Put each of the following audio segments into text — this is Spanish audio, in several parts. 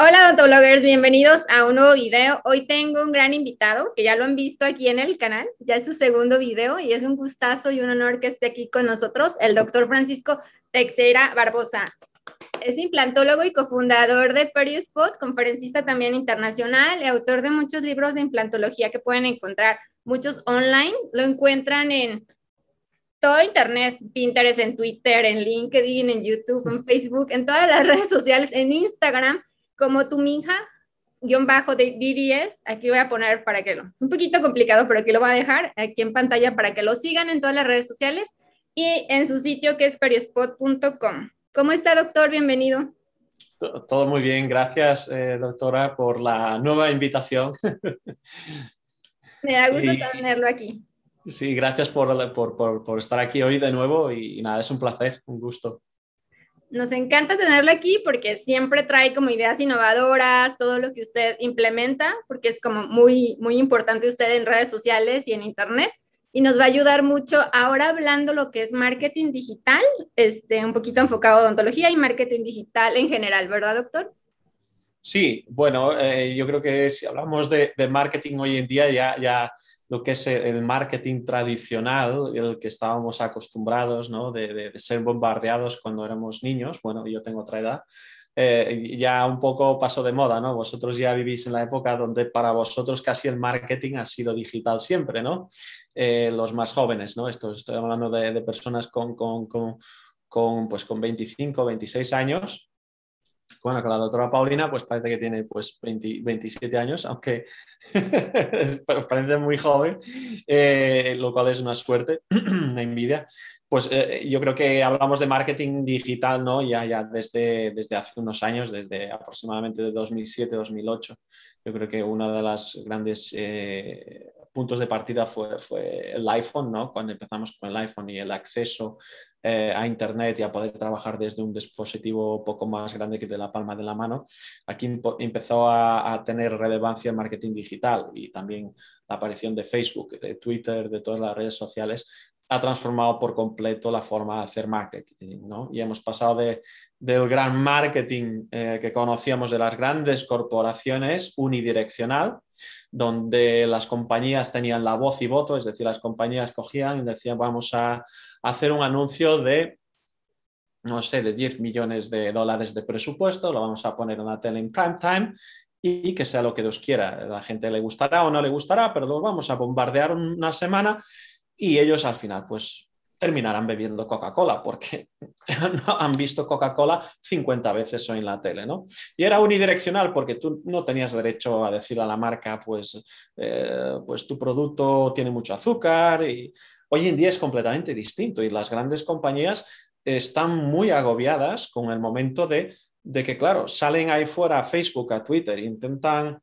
Hola odontólogos, bienvenidos a un nuevo video. Hoy tengo un gran invitado que ya lo han visto aquí en el canal, ya es su segundo video y es un gustazo y un honor que esté aquí con nosotros el doctor Francisco Texera Barbosa. Es implantólogo y cofundador de Perispot, conferencista también internacional y autor de muchos libros de implantología que pueden encontrar, muchos online, lo encuentran en todo Internet, Pinterest, en Twitter, en LinkedIn, en YouTube, en Facebook, en todas las redes sociales, en Instagram como tu minja, guion bajo de DDS, aquí voy a poner para que lo, es un poquito complicado, pero aquí lo voy a dejar aquí en pantalla para que lo sigan en todas las redes sociales y en su sitio que es perispot.com. ¿Cómo está, doctor? Bienvenido. Todo muy bien, gracias, eh, doctora, por la nueva invitación. Me da gusto tenerlo aquí. Sí, gracias por, por, por, estar aquí hoy de nuevo y nada, es un placer, un gusto nos encanta tenerlo aquí porque siempre trae como ideas innovadoras, todo lo que usted implementa, porque es como muy, muy importante usted en redes sociales y en internet. Y nos va a ayudar mucho ahora hablando lo que es marketing digital, este, un poquito enfocado a odontología y marketing digital en general, ¿verdad, doctor? Sí, bueno, eh, yo creo que si hablamos de, de marketing hoy en día ya, ya lo que es el marketing tradicional, el que estábamos acostumbrados, ¿no? de, ser bombardeados cuando éramos niños, bueno, yo tengo otra edad, eh, ya un poco pasó de moda, ¿no? Vosotros ya vivís en la época donde para vosotros casi el marketing ha sido digital siempre, ¿no? Eh, los más jóvenes, ¿no? Esto, estoy hablando de, personas con, con, con, pues, con 25, 26 años, bueno, con la doctora Paulina, pues parece que tiene pues 27 años, aunque parece muy joven, eh, lo cual es una suerte, una envidia. Pues eh, yo creo que hablamos de marketing digital, ¿no? Ya, ya desde, desde hace unos años, desde aproximadamente de 2007-2008. Yo creo que una de las grandes eh, puntos de partida fue, fue el iPhone, ¿no? Cuando empezamos con el iPhone y el acceso eh, a Internet y a poder trabajar desde un dispositivo poco más grande que de la palma de la mano, aquí empezó a, a, tener relevancia el marketing digital y también la aparición de Facebook, de Twitter, de todas las redes sociales, ha transformado por completo la forma de hacer marketing. ¿no? Y hemos pasado de, del gran marketing eh, que conocíamos de las grandes corporaciones unidireccional, donde las compañías tenían la voz y voto, es decir, las compañías cogían y decían vamos a hacer un anuncio de, no sé, de 10 millones de dólares de presupuesto, lo vamos a poner en la tele en prime time y que sea lo que Dios quiera. La gente le gustará o no le gustará, pero lo vamos a bombardear una semana y ellos al final pues terminarán bebiendo Coca-Cola porque han visto Coca-Cola 50 veces hoy en la tele, ¿no? Y era unidireccional porque tú no tenías derecho a decir a la marca, pues, eh, pues tu producto tiene mucho azúcar y hoy en día es completamente distinto y las grandes compañías están muy agobiadas con el momento de, de que, claro, salen ahí fuera a Facebook, a Twitter, intentan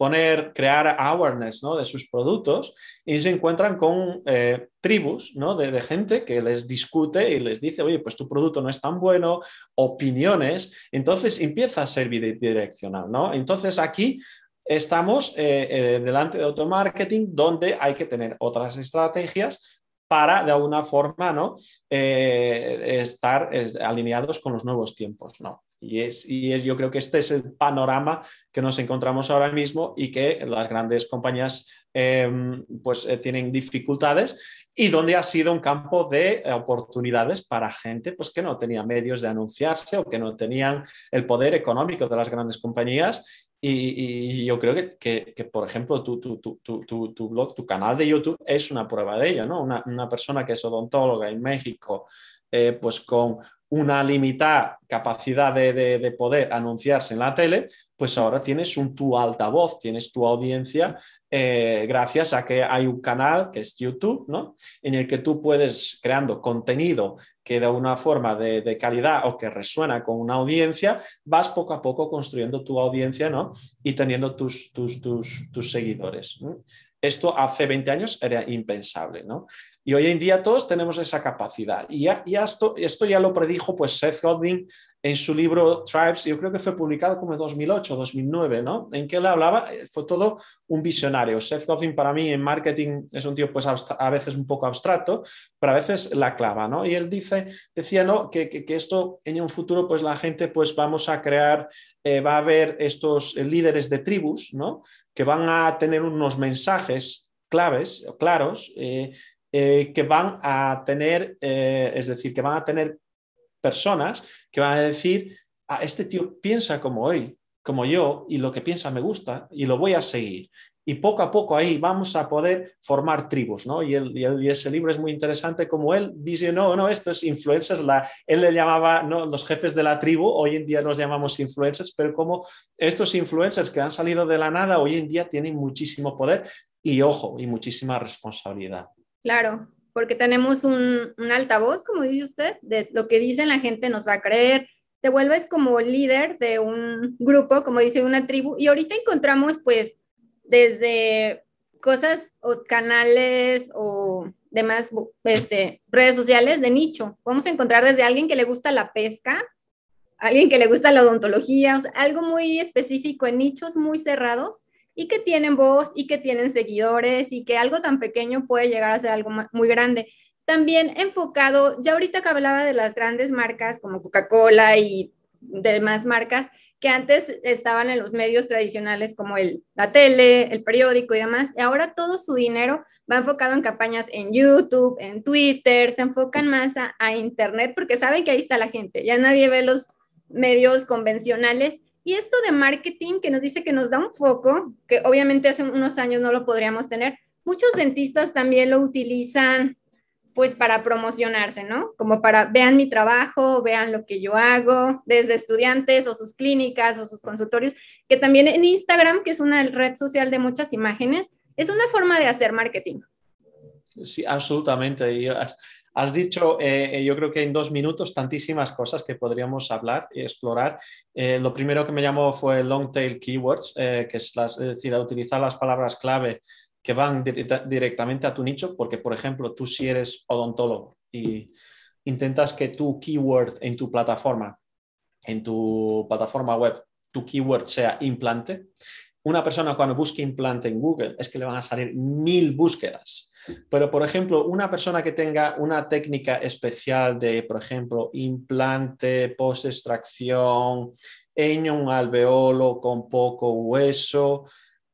poner, crear awareness de sus productos y se encuentran con eh, tribus de, gente que les discute y les dice, oye, pues tu producto no es tan bueno, opiniones, entonces empieza a ser bidireccional. ¿no? Entonces aquí estamos eh, eh, delante de automarketing donde hay que tener otras estrategias para de alguna forma ¿no? estar alineados con los nuevos tiempos. ¿no? Y, es, y yo creo que este es el panorama que nos encontramos ahora mismo y que las grandes compañías em, pues, eh, tienen dificultades y donde ha sido un campo de oportunidades para gente pues, que no tenía medios de anunciarse o que no tenían el poder económico de las grandes compañías y, yo creo que, que, por ejemplo, tu, tu, tu, tu, blog, tu canal de YouTube es una prueba de ello, ¿no? Una, una persona que es odontóloga en México, eh, pues con una limitada capacidad de, poder anunciarse en la tele, pues ahora tienes un tu altavoz, tienes tu audiencia, eh, gracias a que hay un canal que es YouTube, ¿no? En el que tú puedes creando contenido que de una forma de, calidad o que resuena con una audiencia, vas poco a poco construyendo tu audiencia, ¿no? Y teniendo tus, tus, tus, tus seguidores. Esto hace 20 años era impensable, ¿no? Y hoy en día todos tenemos esa capacidad. Y ya, esto, esto ya lo predijo pues Seth Godin en su libro Tribes, yo creo que fue publicado como en 2008, 2009, ¿no? En que él hablaba, eh, fue todo un visionario. Seth Godin para mí en marketing es un tío pues a veces un poco abstracto, pero a veces la clava, ¿no? Y él dice, decía, ¿no? Que, que, esto en un futuro pues la gente pues vamos a crear, eh, va a haber estos líderes de tribus, ¿no? Que van a tener unos mensajes claves, claros, eh, que van a tener, es decir, que van a tener personas que van a decir, a ah, este tío piensa como hoy, como yo, y lo que piensa me gusta y lo voy a seguir. Y poco a poco ahí vamos a poder formar tribus, ¿no? Y, y, ese libro es muy interesante como él dice, no, no, estos influencers, la, él le llamaba ¿no? los jefes de la tribu, hoy en día los llamamos influencers, pero como estos influencers que han salido de la nada hoy en día tienen muchísimo poder y ojo, y muchísima responsabilidad. Claro, porque tenemos un, altavoz, como dice usted, de lo que dice la gente nos va a creer, te vuelves como líder de un grupo, como dice una tribu, y ahorita encontramos pues desde cosas o canales o demás este, redes sociales de nicho. Vamos a encontrar desde alguien que le gusta la pesca, alguien que le gusta la odontología, algo muy específico en nichos muy cerrados y que tienen voz y que tienen seguidores y que algo tan pequeño puede llegar a ser algo muy grande. También enfocado, ya ahorita que hablaba de las grandes marcas como Coca-Cola y demás marcas que antes estaban en los medios tradicionales como el, la tele, el periódico y demás, y ahora todo su dinero va enfocado en campañas en YouTube, en Twitter, se enfocan más a, a Internet porque saben que ahí está la gente, ya nadie ve los medios convencionales y esto de marketing que nos dice que nos da un foco, que obviamente hace unos años no lo podríamos tener, muchos dentistas también lo utilizan pues para promocionarse, ¿no? Como para vean mi trabajo, vean lo que yo hago, desde estudiantes o sus clínicas o sus consultorios, que también en Instagram, que es una red social de muchas imágenes, es una forma de hacer marketing. Sí, absolutamente. Y Has dicho, eh, eh, yo creo que en dos minutos, tantísimas cosas que podríamos hablar y explorar. Eh, lo primero que me llamó fue long tail keywords, que es, decir, utilizar las palabras clave que van directamente a tu nicho, porque, por ejemplo, tú si eres odontólogo y intentas que tu keyword en tu plataforma, en tu plataforma web, tu keyword sea implante, una persona cuando busque implante en Google es que le van a salir mil búsquedas. Pero, por ejemplo, una persona que tenga una técnica especial de, por ejemplo, implante, post-extracción, en un alveolo con poco hueso,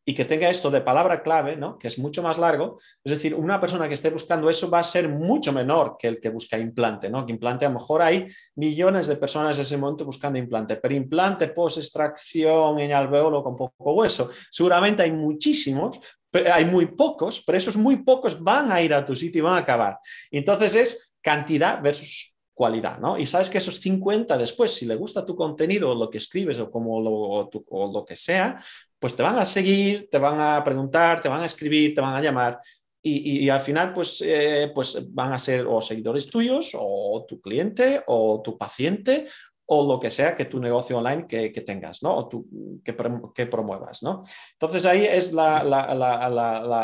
y que tenga esto de palabra clave, ¿no? que es mucho más largo, es decir, una persona que esté buscando eso va a ser mucho menor que el que busca implante, ¿no? que implante a lo mejor hay millones de personas en ese momento buscando implante, pero implante post-extracción en alveolo con poco hueso, seguramente hay muchísimos, hay muy pocos, pero esos muy pocos van a ir a tu sitio y van a acabar. Entonces es cantidad versus cualidad, ¿no? Y sabes que esos 50 después, si le gusta tu contenido o lo que escribes o, como lo, o, lo que sea, pues te van a seguir, te van a preguntar, te van a escribir, te van a llamar y, al final pues, eh, pues van a ser o seguidores tuyos o tu cliente o tu paciente o lo que sea que tu negocio online que, tengas, ¿no? O tú, que, que, promuevas, ¿no? Entonces ahí es la, la, la,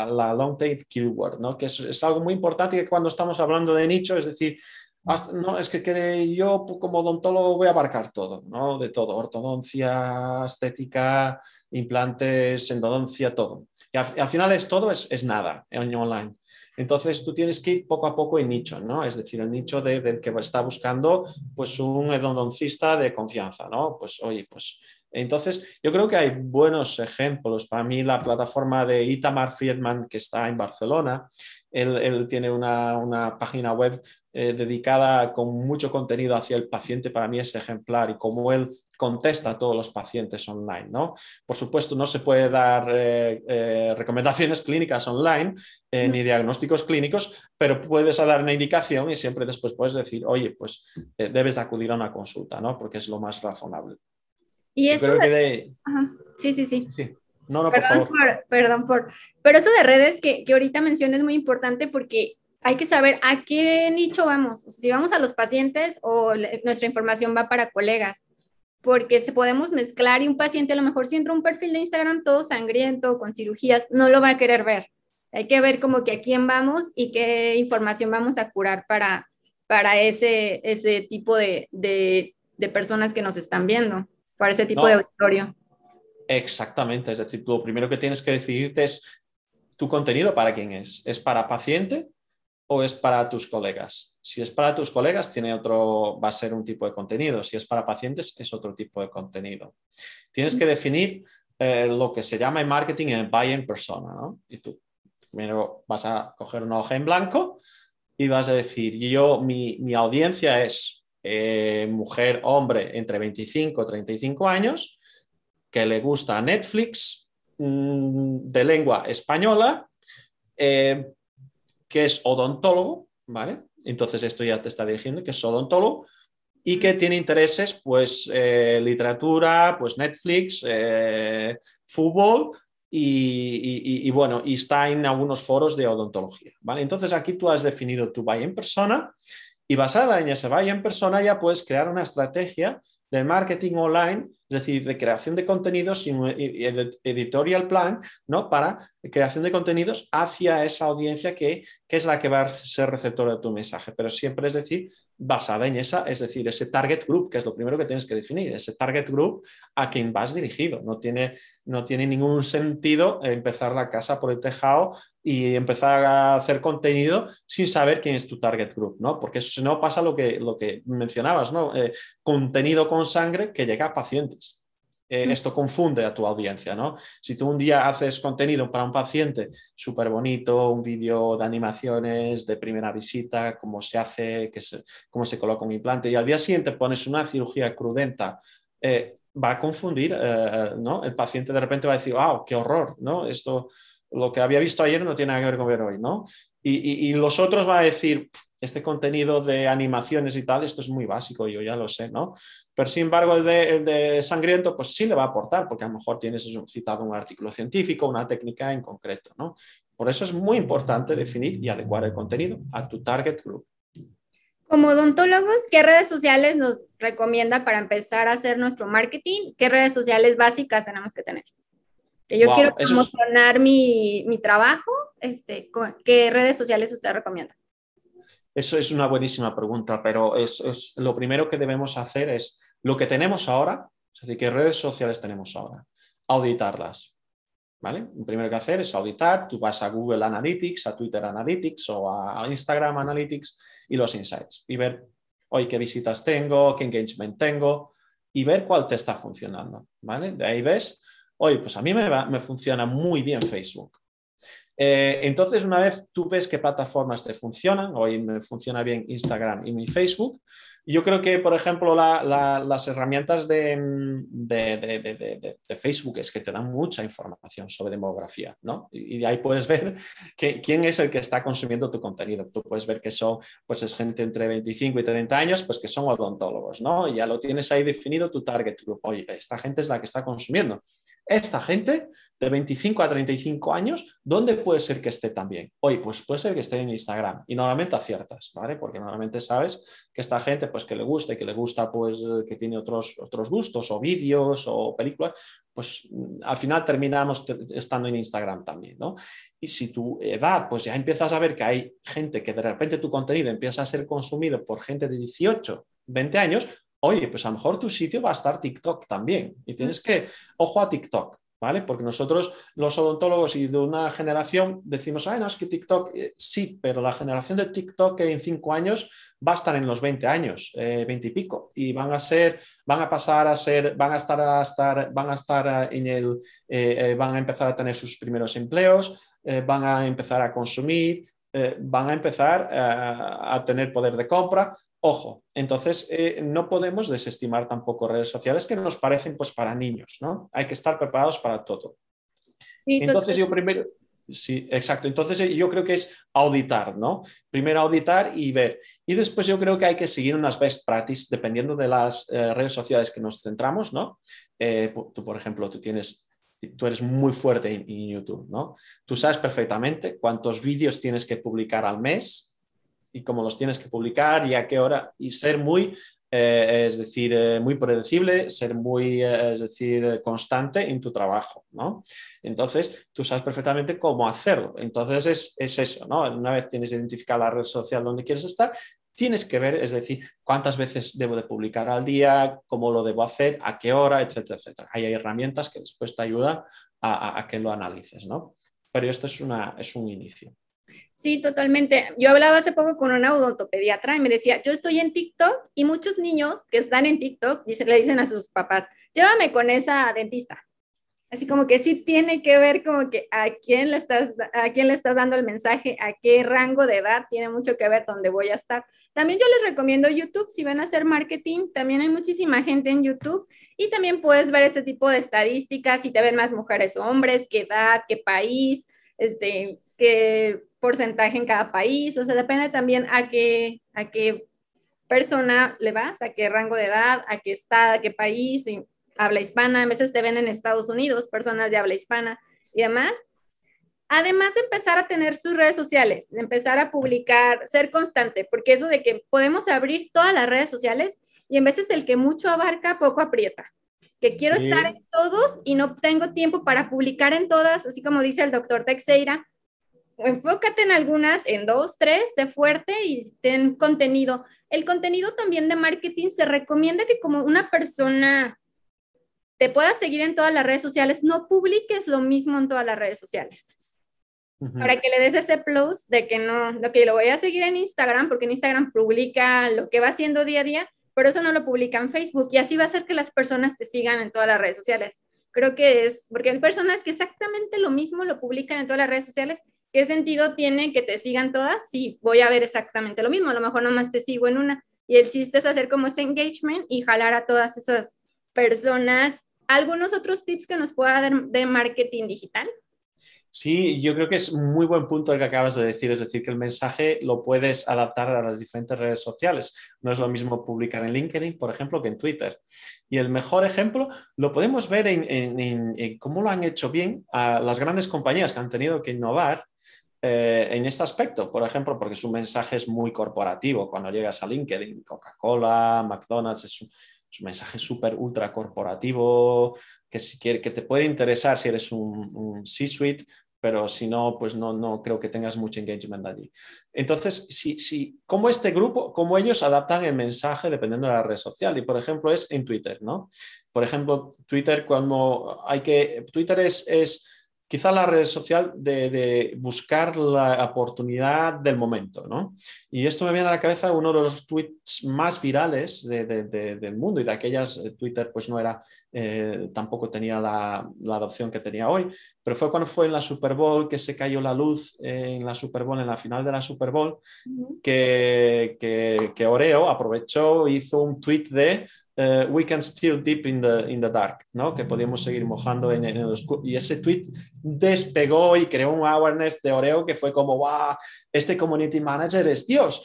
la long tail keyword, ¿no? Que es, es, algo muy importante que cuando estamos hablando de nicho, es decir, no, es que, yo como odontólogo voy a abarcar todo, ¿no? De todo, ortodoncia, estética, implantes, endodoncia, todo. Y al, final es todo, es, es nada en online. Entonces tú tienes que ir poco a poco en nicho, ¿no? Es decir, el nicho del que está buscando pues un endodoncista de confianza, ¿no? Pues oye, pues entonces yo creo que hay buenos ejemplos. Para mí la plataforma de Itamar Friedman que está en Barcelona, él, tiene una, página web eh, dedicada con mucho contenido hacia el paciente, para mí es ejemplar y como él contesta a todos los pacientes online. ¿no? Por supuesto, no se puede dar eh, eh, recomendaciones clínicas online ni diagnósticos clínicos, pero puedes dar una indicación y siempre después puedes decir, oye, pues debes de acudir a una consulta, ¿no? porque es lo más razonable. Y eso... Sí, sí, sí. No, no, perdón por favor. perdón por... Pero eso de redes que, que ahorita mencioné es muy importante porque hay que saber a qué nicho vamos. Si vamos a los pacientes o nuestra información va para colegas. Porque se podemos mezclar y un paciente a lo mejor si entra un perfil de Instagram todo sangriento, con cirugías, no lo va a querer ver. Hay que ver como que a quién vamos y qué información vamos a curar para, para ese, ese tipo de, de, personas que nos están viendo, para ese tipo de auditorio. Exactamente, es decir, lo primero que tienes que decidirte es tu contenido para quién es. ¿Es para paciente o es para tus colegas? Si es para tus colegas, tiene otro, va a ser un tipo de contenido. Si es para pacientes, es otro tipo de contenido. Tienes que definir eh, lo que se llama en marketing el buy in persona, ¿no? Y tú primero vas a coger una hoja en blanco y vas a decir, yo, mi, audiencia es eh, mujer, hombre entre 25 y 35 años, que le gusta Netflix, mm, de lengua española, eh, que es odontólogo, ¿vale? Entonces esto ya te está dirigiendo, que es odontólogo y que tiene intereses, pues, eh, literatura, pues Netflix, eh, fútbol y, bueno, y está en algunos foros de odontología, ¿vale? Entonces aquí tú has definido tu buy en persona y basada en ese buy en persona ya puedes crear una estrategia de marketing online, es decir, de creación de contenidos y, editorial plan, ¿no? Para creación de contenidos hacia esa audiencia que, que, es la que va a ser receptora de tu mensaje, pero siempre es decir, basada en esa, es decir, ese target group, que es lo primero que tienes que definir, ese target group a quien vas dirigido. No tiene, no tiene ningún sentido empezar la casa por el tejado y empezar a hacer contenido sin saber quién es tu target group, ¿no? Porque si no pasa lo que, lo que mencionabas, ¿no? Eh, contenido con sangre que llega a pacientes. Eh, mm. esto confunde a tu audiencia, ¿no? Si tú un día haces contenido para un paciente súper bonito, un vídeo de animaciones de primera visita, cómo se hace, cómo se coloca un implante, y al día siguiente pones una cirugía crudenta, eh, va a confundir, ¿no? El paciente de repente va a decir, wow, qué horror, ¿no? Esto lo que había visto ayer no tiene nada que ver con ver hoy, ¿no? Y, los otros van a decir, este contenido de animaciones y tal, esto es muy básico, yo ya lo sé, ¿no? Pero sin embargo, el de, sangriento, pues sí le va a aportar, porque a lo mejor tienes citado un artículo científico, una técnica en concreto, ¿no? Por eso es muy importante definir y adecuar el contenido a tu target group. Como odontólogos, ¿qué redes sociales nos recomienda para empezar a hacer nuestro marketing? ¿Qué redes sociales básicas tenemos que tener? que yo quiero promocionar mi, mi, trabajo, este, ¿qué redes sociales usted recomienda? Eso es una buenísima pregunta, pero es, es, lo primero que debemos hacer es lo que tenemos ahora, es decir, qué redes sociales tenemos ahora, auditarlas. ¿Vale? Lo primero que hacer es auditar, tú vas a Google Analytics, a Twitter Analytics o a Instagram Analytics y los insights y ver hoy qué visitas tengo, qué engagement tengo y ver cuál te está funcionando. ¿vale? De ahí ves oye, pues a mí me, funciona muy bien Facebook. Eh, entonces, una vez tú ves qué plataformas te funcionan, hoy me funciona bien Instagram y mi Facebook, yo creo que, por ejemplo, las herramientas de, Facebook es que te dan mucha información sobre demografía, ¿no? Y, ahí puedes ver quién es el que está consumiendo tu contenido. Tú puedes ver que son, pues es gente entre 25 y 30 años, pues que son odontólogos, ¿no? Ya lo tienes ahí definido tu target group. Oye, esta gente es la que está consumiendo esta gente de 25 a 35 años, ¿dónde puede ser que esté también? Hoy, pues puede ser que esté en Instagram y normalmente aciertas, ¿vale? Porque normalmente sabes que esta gente, pues que le gusta y que le gusta, pues que tiene otros, otros gustos o vídeos o películas, pues al final terminamos estando en Instagram también, ¿no? Y si tu edad, pues ya empiezas a ver que hay gente que de repente tu contenido empieza a ser consumido por gente de 18, 20 años, oye, pues a lo mejor tu sitio va a estar TikTok también. Y tienes que, ojo a TikTok, ¿vale? Porque nosotros, los odontólogos y de una generación, decimos, ay, no, es que TikTok, eh, sí, pero la generación de TikTok en cinco años va a estar en los 20 años, eh, 20 y pico, y van a ser, van a pasar a ser, van a estar a estar, van a estar en el, eh, eh, van a empezar a tener sus primeros empleos, van a empezar a consumir, van a empezar a tener poder de compra, Ojo, entonces eh, no podemos desestimar tampoco redes sociales que nos parecen pues para niños, ¿no? Hay que estar preparados para todo. entonces yo primero, sí, exacto, entonces eh, yo creo que es auditar, ¿no? Primero auditar y ver. Y después yo creo que hay que seguir unas best practices dependiendo de las eh, redes sociales que nos centramos, ¿no? tú, por ejemplo, tú tienes tú eres muy fuerte en, en, YouTube, ¿no? Tú sabes perfectamente cuántos vídeos tienes que publicar al mes, y cómo los tienes que publicar y a qué hora y ser muy eh, es decir, eh, muy predecible, ser muy, es decir, constante en tu trabajo, ¿no? Entonces, tú sabes perfectamente cómo hacerlo. Entonces, es, es eso, ¿no? Una vez tienes identificada la red social donde quieres estar, tienes que ver, es decir, cuántas veces debo de publicar al día, cómo lo debo hacer, a qué hora, etcétera, etcétera. Hay herramientas que después te ayudan a, a que lo analices, ¿no? Pero esto es, una, es un inicio. Sí, totalmente. Yo hablaba hace poco con una odontopediatra y me decía, yo estoy en TikTok y muchos niños que están en TikTok le dicen a sus papás, llévame con esa dentista. Así como que sí tiene que ver como que a quién le estás, a quién le estás dando el mensaje, a qué rango de edad, tiene mucho que ver dónde voy a estar. También yo les recomiendo YouTube, si van a hacer marketing, también hay muchísima gente en YouTube y también puedes ver este tipo de estadísticas, si te ven más mujeres o hombres, qué edad, qué país, este, qué porcentaje en cada país, o sea, depende también a qué, a qué persona le vas, a qué rango de edad, a qué estado, a qué país, habla hispana, a veces te ven en Estados Unidos, personas de habla hispana y demás. Además de empezar a tener sus redes sociales, de empezar a publicar, ser constante, porque eso de que podemos abrir todas las redes sociales y en veces el que mucho abarca, poco aprieta. Que quiero estar en todos y no tengo tiempo para publicar en todas, así como dice el doctor Teixeira. Enfócate en algunas, en dos, tres, sé fuerte y ten contenido. El contenido también de marketing se recomienda que como una persona te puedas seguir en todas las redes sociales, no publiques lo mismo en todas las redes sociales. Para que le des ese plus de que no, lo que lo voy a seguir en Instagram, porque en Instagram publica lo que va haciendo día a día, pero eso no lo publica en Facebook y así va a hacer que las personas te sigan en todas las redes sociales. Creo que es, porque hay personas que exactamente lo mismo lo publican en todas las redes sociales. ¿Qué sentido tiene que te sigan todas? Sí, voy a ver exactamente lo mismo, a lo mejor nomás te sigo en una. Y el chiste es hacer como ese engagement y jalar a todas esas personas. ¿Algunos otros tips que nos pueda dar de marketing digital? Sí, yo creo que es muy buen punto el que acabas de decir, es decir, que el mensaje lo puedes adaptar a las diferentes redes sociales. No es lo mismo publicar en LinkedIn, por ejemplo, que en Twitter. Y el mejor ejemplo lo podemos ver en, cómo lo han hecho bien a las grandes compañías que han tenido que innovar eh, en este aspecto, por ejemplo, porque su mensaje es muy corporativo. Cuando llegas a LinkedIn, Coca-Cola, McDonald's, es un, mensaje súper ultra corporativo que, si quiere, que te puede interesar si eres un, un C-suite pero si no, pues no, no creo que tengas mucho engagement allí. Entonces, si, si, ¿cómo este grupo, cómo ellos adaptan el mensaje dependiendo de la red social? Y por ejemplo, es en Twitter, ¿no? Por ejemplo, Twitter, cuando hay que, Twitter es, es quizá la red social de, buscar la oportunidad del momento, ¿no? Y esto me viene a la cabeza uno de los tweets más virales del mundo y de aquellas, eh, Twitter pues no era, eh, tampoco tenía la, adopción que tenía hoy, pero fue cuando fue en la Super Bowl que se cayó la luz en la Super Bowl, en la final de la Super Bowl, que, que, que Oreo aprovechó, hizo un tweet de Uh, we can still deep in the, in the dark, ¿no? Que podíamos seguir mojando en, en, el oscuro. Y ese tweet despegó y creó un awareness de Oreo que fue como, wow, este community manager es Dios.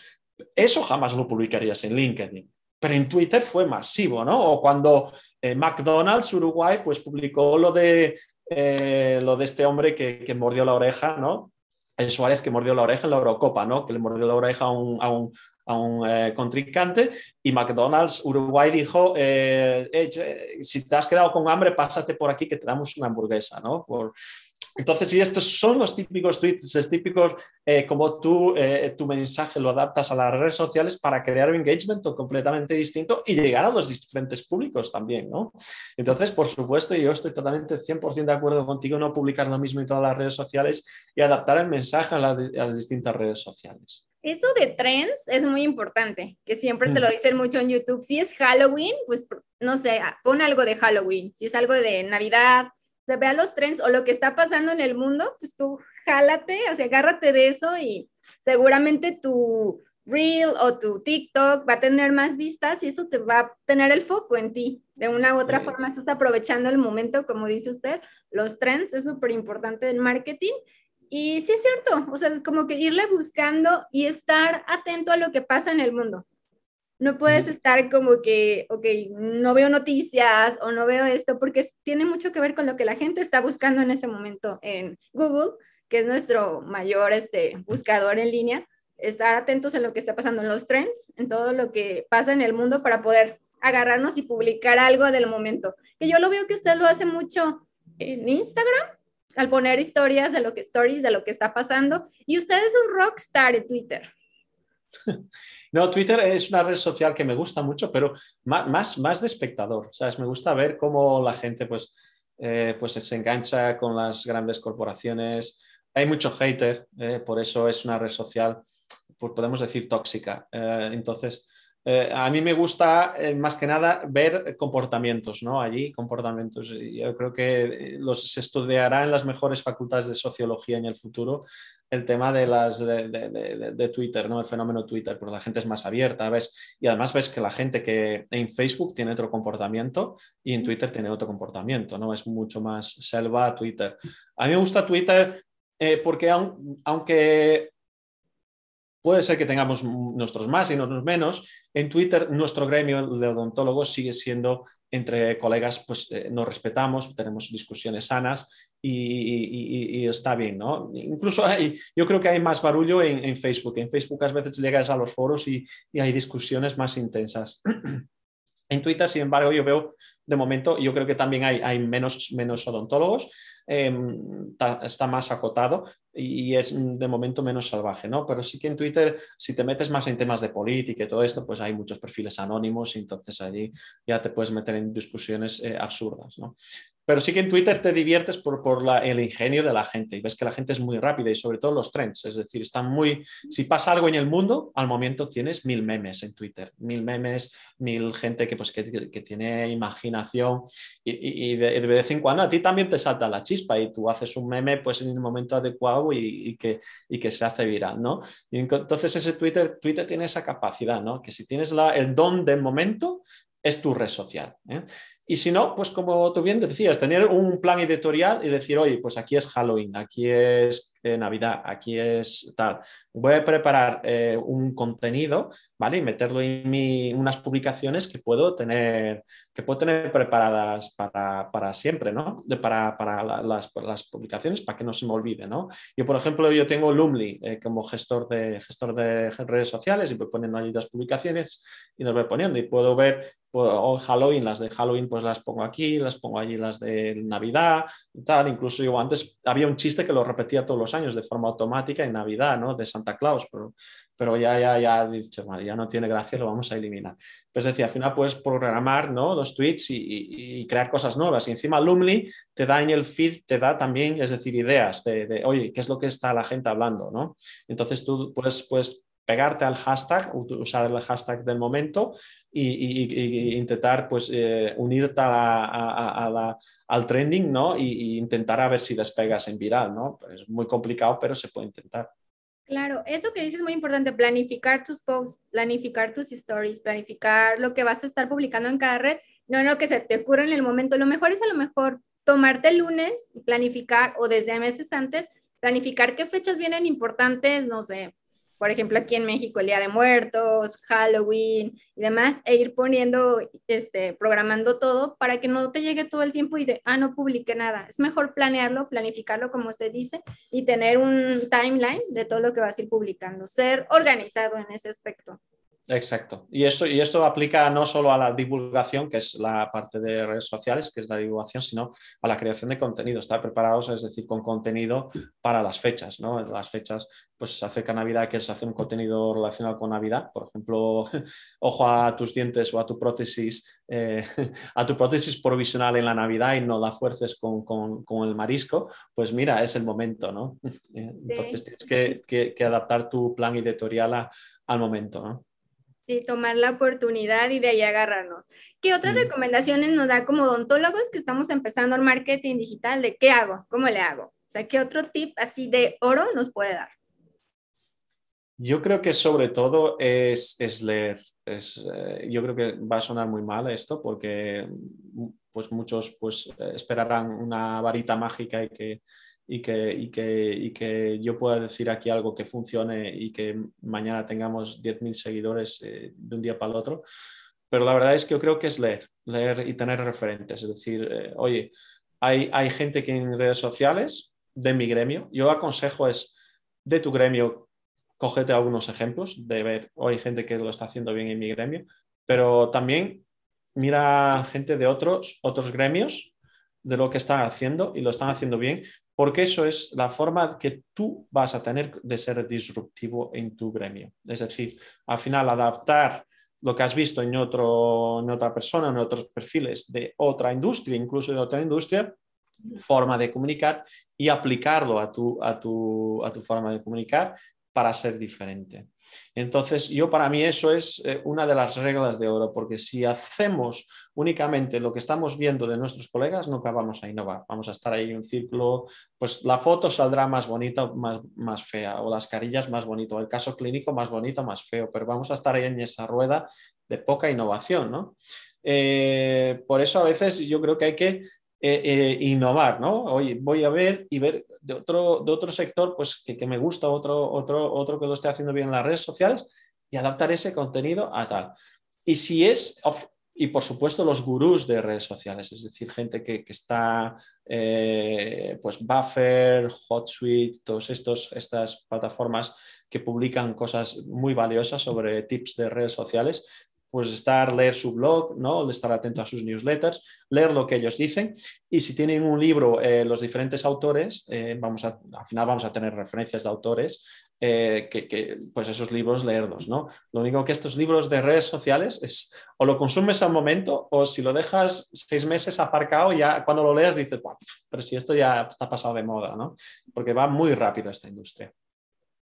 Eso jamás lo publicarías en LinkedIn. Pero en Twitter fue masivo, ¿no? O cuando eh, McDonald's Uruguay pues publicó lo de, eh, lo de este hombre que, que mordió la oreja, ¿no? el Suárez que mordió la oreja en la Eurocopa, ¿no? Que le mordió la oreja a un, a un, a un eh, contrincante y McDonald's Uruguay dijo, eh, eh, si te has quedado con hambre, pásate por aquí que te damos una hamburguesa, ¿no? Por, entonces, y estos son los típicos tweets, es típicos como tú tu mensaje lo adaptas a las redes sociales para crear un engagement completamente distinto y llegar a los diferentes públicos también, ¿no? Entonces, por supuesto, yo estoy totalmente 100% de acuerdo contigo, no publicar lo mismo en todas las redes sociales y adaptar el mensaje a las distintas redes sociales. Eso de trends es muy importante, que siempre te lo dicen mucho en YouTube. Si es Halloween, pues no sé, ah, pon algo de Halloween. Si es algo de Navidad, se vea los trends o lo que está pasando en el mundo, pues tú jálate, o sea, agárrate de eso y seguramente tu Reel o tu TikTok va a tener más vistas y eso te va a tener el foco en ti. De una u otra forma estás aprovechando el momento, como dice usted, los trends es súper importante en marketing y sí es cierto, o sea, como que irle buscando y estar atento a lo que pasa en el mundo. No puedes estar como que, ok, no veo noticias o no veo esto, porque tiene mucho que ver con lo que la gente está buscando en ese momento en Google, que es nuestro mayor este, buscador en línea. estar atentos en lo que está pasando en los trends, en todo lo que pasa en el mundo para poder agarrarnos y publicar algo del momento. Que yo lo veo que usted lo hace mucho en Instagram, al poner historias de lo que stories de lo que está pasando y usted es un rockstar en Twitter. No, Twitter es una red social que me gusta mucho, pero más, más de espectador, ¿sabes? Me gusta ver cómo la gente pues, eh, pues se engancha con las grandes corporaciones. Hay mucho hater, eh, por eso es una red social, pues podemos decir, tóxica. Eh, entonces, eh, a mí me gusta eh, más que nada ver comportamientos, ¿no? Allí, comportamientos. Yo creo que eh, los, se estudiará en las mejores facultades de sociología en el futuro el tema de, las, de, Twitter, ¿no? El fenómeno Twitter, porque la gente es más abierta, ¿ves? Y además ves que la gente que en Facebook tiene otro comportamiento y en Twitter tiene otro comportamiento, ¿no? Es mucho más selva Twitter. A mí me gusta Twitter porque aunque Puede ser que tengamos nuestros más y nuestros menos. En Twitter, nuestro gremio de odontólogos sigue siendo entre colegas, pues eh, nos respetamos, tenemos discusiones sanas y, está bien, ¿no? Incluso hay, yo creo que hay más barullo en, Facebook. En Facebook a veces llegas a los foros y, hay discusiones más intensas. en Twitter, sin embargo, yo veo de momento, yo creo que también hay, hay menos, menos odontólogos, em, está más acotado y es de momento menos salvaje, ¿no? Pero sí que en Twitter, si te metes más en temas de política y todo esto, pues hay muchos perfiles anónimos y entonces allí ya te puedes meter en discusiones eh, absurdas, ¿no? Pero sí que en Twitter te diviertes por, por el ingenio de la gente y ves que la gente es muy rápida y sobre todo los trends, es decir, están muy, si pasa algo en el mundo, al momento tienes mil memes en Twitter, mil memes, mil gente que, pues, que, tiene imaginación y, de, vez en cuando a ti también te salta la chispa y tú haces un meme pues en el momento adecuado y, que, y que se hace viral, ¿no? Y entonces ese Twitter, Twitter tiene esa capacidad, ¿no? Que si tienes la, el don del momento, es tu red social. ¿eh? Y si no, pues como tú bien decías, tener un plan editorial y decir, oye, pues aquí es Halloween, aquí es eh, Navidad, aquí es tal. Voy a preparar eh, un contenido, ¿vale? Y meterlo en mi, unas publicaciones que puedo tener, que puedo tener preparadas para, para siempre, ¿no? De, para, para las, las, publicaciones, para que no se me olvide, ¿no? Yo, por ejemplo, yo tengo Lumly eh, como gestor de, gestor de redes sociales y voy poniendo allí las publicaciones y nos voy poniendo y puedo ver pues, Halloween, las de Halloween pues las pongo aquí, las pongo allí las de Navidad tal. Incluso yo antes había un chiste que lo repetía todos los años de forma automática en Navidad, ¿no? De Santa Claus, pero, pero ya, ya, ya ya no tiene gracia, lo vamos a eliminar. Pues decía, al final puedes programar, ¿no? Los tweets y, crear cosas nuevas. Y encima Lumly te da en el feed, te da también, es decir, ideas de, de oye, ¿qué es lo que está la gente hablando, ¿no? Entonces tú puedes, puedes pegarte al hashtag, usar el hashtag del momento y, intentar pues, eh, unirte a, al trending ¿no? y, intentar a ver si despegas en viral. ¿no? Es muy complicado, pero se puede intentar. Claro, eso que dices es muy importante, planificar tus posts, planificar tus stories, planificar lo que vas a estar publicando en cada red, no no que se te ocurra en el momento. Lo mejor es a lo mejor tomarte el lunes y planificar o desde meses antes, planificar qué fechas vienen importantes, no sé, por ejemplo, aquí en México, el Día de Muertos, Halloween y demás, e ir poniendo, este, programando todo para que no te llegue todo el tiempo y de, ah, no publique nada. Es mejor planearlo, planificarlo, como usted dice, y tener un timeline de todo lo que vas a ir publicando, ser organizado en ese aspecto. Exacto. Y esto, y esto aplica no solo a la divulgación, que es la parte de redes sociales, que es la divulgación, sino a la creación de contenido. Estar preparados, es decir, con contenido para las fechas. ¿no? Las fechas, pues se acerca Navidad, quieres hacer un contenido relacionado con Navidad. Por ejemplo, ojo a tus dientes o a tu prótesis, eh, a tu prótesis provisional en la Navidad y no la fuerces con, con, el marisco. Pues mira, es el momento, ¿no? Entonces tienes que, que, adaptar tu plan editorial al momento, ¿no? Sí, tomar la oportunidad y de ahí agarrarnos. ¿Qué otras recomendaciones nos da como odontólogos que estamos empezando el marketing digital? ¿De qué hago? ¿Cómo le hago? O sea, ¿qué otro tip así de oro nos puede dar? Yo creo que sobre todo es, es leer. Es, eh, yo creo que va a sonar muy mal esto porque pues muchos pues, esperarán una varita mágica y que y que, y que, y que yo pueda decir aquí algo que funcione y que mañana tengamos 10.000 seguidores eh, de un día para el otro. Pero la verdad es que yo creo que es leer, leer y tener referentes. Es decir, eh, oye, hay, hay gente que en redes sociales de mi gremio, yo aconsejo es de tu gremio cógete algunos ejemplos de ver, hoy hay gente que lo está haciendo bien en mi gremio, pero también mira gente de otros, otros gremios de lo que están haciendo y lo están haciendo bien, porque eso es la forma que tú vas a tener de ser disruptivo en tu gremio. Es decir, al final adaptar lo que has visto en, otro, en otra persona, en otros perfiles de otra industria, incluso de otra industria, forma de comunicar y aplicarlo a tu, a tu, a tu forma de comunicar para ser diferente. Entonces, yo para mí eso es eh, una de las reglas de oro, porque si hacemos únicamente lo que estamos viendo de nuestros colegas, nunca vamos a innovar. Vamos a estar ahí en un círculo, pues la foto saldrá más bonita, más, más fea, o las carillas más bonito, el caso clínico más bonito, más feo, pero vamos a estar ahí en esa rueda de poca innovación, ¿no? Eh, por eso a veces yo creo que hay que eh, eh, innovar, ¿no? Oye, voy a ver y ver de otro, de otro sector, pues que, me gusta, otro, otro, otro que lo esté haciendo bien en las redes sociales y adaptar ese contenido a tal. Y si es, y por supuesto los gurús de redes sociales, es decir, gente que, está, eh, pues Buffer, HotSuite, todas estas plataformas que publican cosas muy valiosas sobre tips de redes sociales, pues estar, leer su blog, ¿no? estar atento a sus newsletters, leer lo que ellos dicen y si tienen un libro, eh, los diferentes autores, eh, vamos a, al final vamos a tener referencias de autores, eh, que, pues esos libros leerlos, ¿no? Lo único que estos libros de redes sociales es o lo consumes al momento o si lo dejas seis meses aparcado ya cuando lo leas dices, pero si esto ya está pasado de moda, ¿no? Porque va muy rápido esta industria.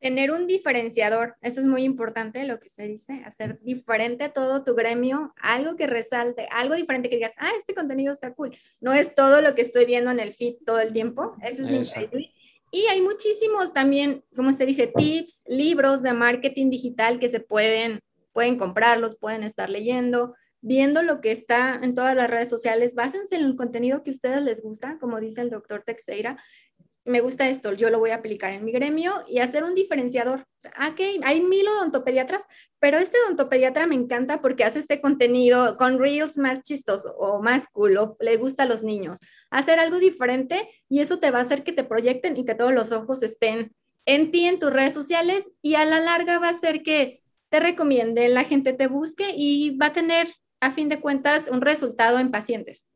Tener un diferenciador, eso es muy importante lo que usted dice, hacer diferente todo tu gremio, algo que resalte, algo diferente que digas, ah, este contenido está cool. No es todo lo que estoy viendo en el feed todo el tiempo, eso es increíble. Y hay muchísimos también, como usted dice, tips, libros de marketing digital que se pueden, pueden comprarlos, pueden estar leyendo, viendo lo que está en todas las redes sociales, básense en el contenido que a ustedes les gusta, como dice el doctor Texeira, me gusta esto, yo lo voy a aplicar en mi gremio y hacer un diferenciador. O sea, okay, hay mil odontopediatras, pero este odontopediatra me encanta porque hace este contenido con reels más chistoso o más cool, le gusta a los niños. Hacer algo diferente y eso te va a hacer que te proyecten y que todos los ojos estén en ti, en tus redes sociales y a la larga va a hacer que te recomiende, la gente te busque y va a tener, a fin de cuentas, un resultado en pacientes.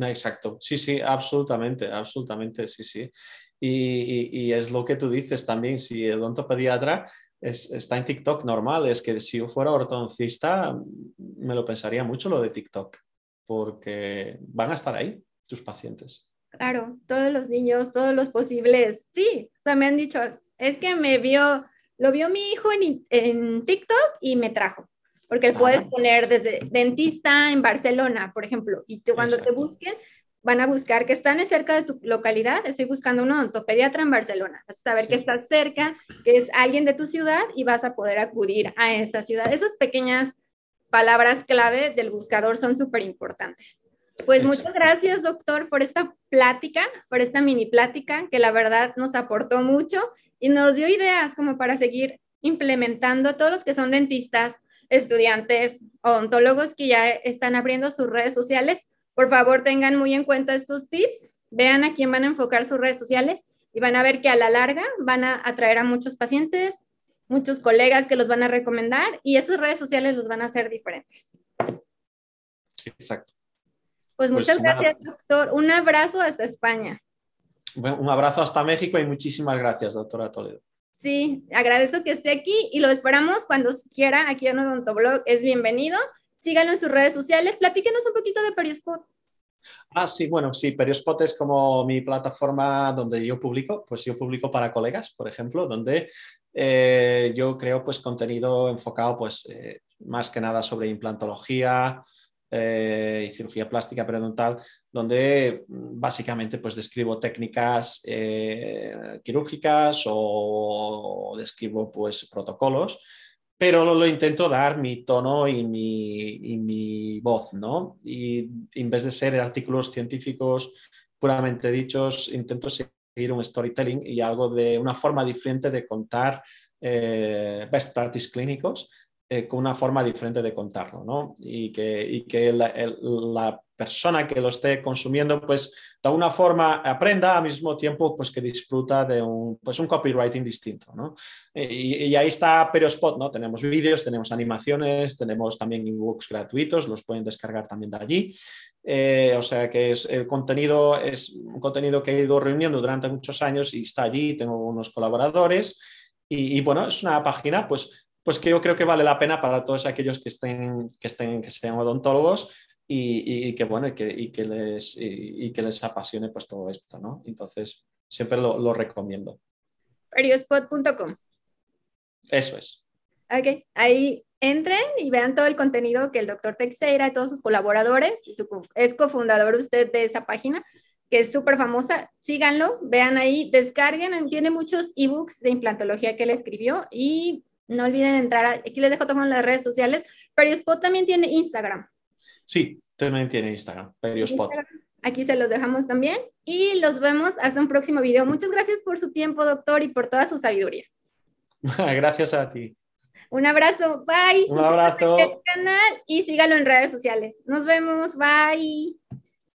Exacto, sí, sí, absolutamente, absolutamente, sí, sí. Y, es lo que tú dices también, si el odontopediatra está en TikTok normal, es que si yo fuera ortodoncista me lo pensaría mucho lo de TikTok, porque van a estar ahí tus pacientes. Claro, todos los niños, todos los posibles, sí, o sea, me han dicho, es que me vio, lo vio mi hijo en, en TikTok y me trajo porque puedes poner desde dentista en Barcelona, por ejemplo, y cuando te busquen, van a buscar que están cerca de tu localidad, estoy buscando un odontopediatra en Barcelona, vas a saber que estás cerca, que es alguien de tu ciudad y vas a poder acudir a esa ciudad. Esas pequeñas palabras clave del buscador son súper importantes. Pues muchas gracias, doctor, por esta plática, por esta mini plática que la verdad nos aportó mucho y nos dio ideas como para seguir implementando a todos los que son dentistas estudiantes odontólogos que ya están abriendo sus redes sociales, por favor tengan muy en cuenta estos tips, vean a quién van a enfocar sus redes sociales y van a ver que a la larga van a atraer a muchos pacientes, muchos colegas que los van a recomendar y esas redes sociales los van a hacer diferentes. Exacto. Pues, pues muchas gracias, doctor. Un abrazo hasta España. un abrazo hasta México y muchísimas gracias, doctora Toledo. Sí, agradezco que esté aquí y lo esperamos cuando quiera aquí en Odontoblog. Es bienvenido. Síganlo en sus redes sociales. Platíquenos un poquito de Periospot. Ah, sí, bueno, sí, Periospot es como mi plataforma donde yo publico, pues yo publico para colegas, por ejemplo, donde eh, yo creo pues contenido enfocado pues eh, más que nada sobre implantología, eh, y cirugía plástica periodontal, donde mm, básicamente pues describo técnicas eh, quirúrgicas o, describo pues protocolos, pero lo, intento dar mi tono y mi, mi, voz, ¿no? Y en vez de ser artículos científicos puramente dichos, intento seguir un storytelling y algo de una forma diferente de contar eh, best practice clínicos eh, con una forma diferente de contarlo, ¿no? Y que, y que la, persona que lo esté consumiendo, pues de alguna forma aprenda al mismo tiempo pues que disfruta de un, pues, un copywriting distinto, ¿no? Y, y ahí está Periospot, ¿no? Tenemos vídeos, tenemos animaciones, tenemos también ebooks gratuitos, los pueden descargar también de allí. Eh, o sea que es, el contenido es un contenido que he ido reuniendo durante muchos años y está allí, tengo unos colaboradores y bueno, es una página pues pues que yo creo que vale la pena para todos aquellos que estén, que estén, que sean odontólogos y, y que bueno, y que, y que les, y, que les apasione pues todo esto, ¿no? Entonces, siempre lo, lo recomiendo. Periospot.com. Eso es. Ok, ahí entren y vean todo el contenido que el doctor Teixeira y todos sus colaboradores, y su, es cofundador usted de esa página, que es súper famosa, síganlo, vean ahí, descarguen, tiene muchos ebooks de implantología que él escribió y no olviden entrar, aquí les dejo todo en las redes sociales. Periospot también tiene Instagram. Sí, también tiene Instagram, Periospot. Aquí se los dejamos también y los vemos hasta un próximo video. Muchas gracias por su tiempo, doctor, y por toda su sabiduría. gracias a ti. Un abrazo, bye. Un abrazo. Al canal y síganlo en redes sociales. Nos vemos, bye.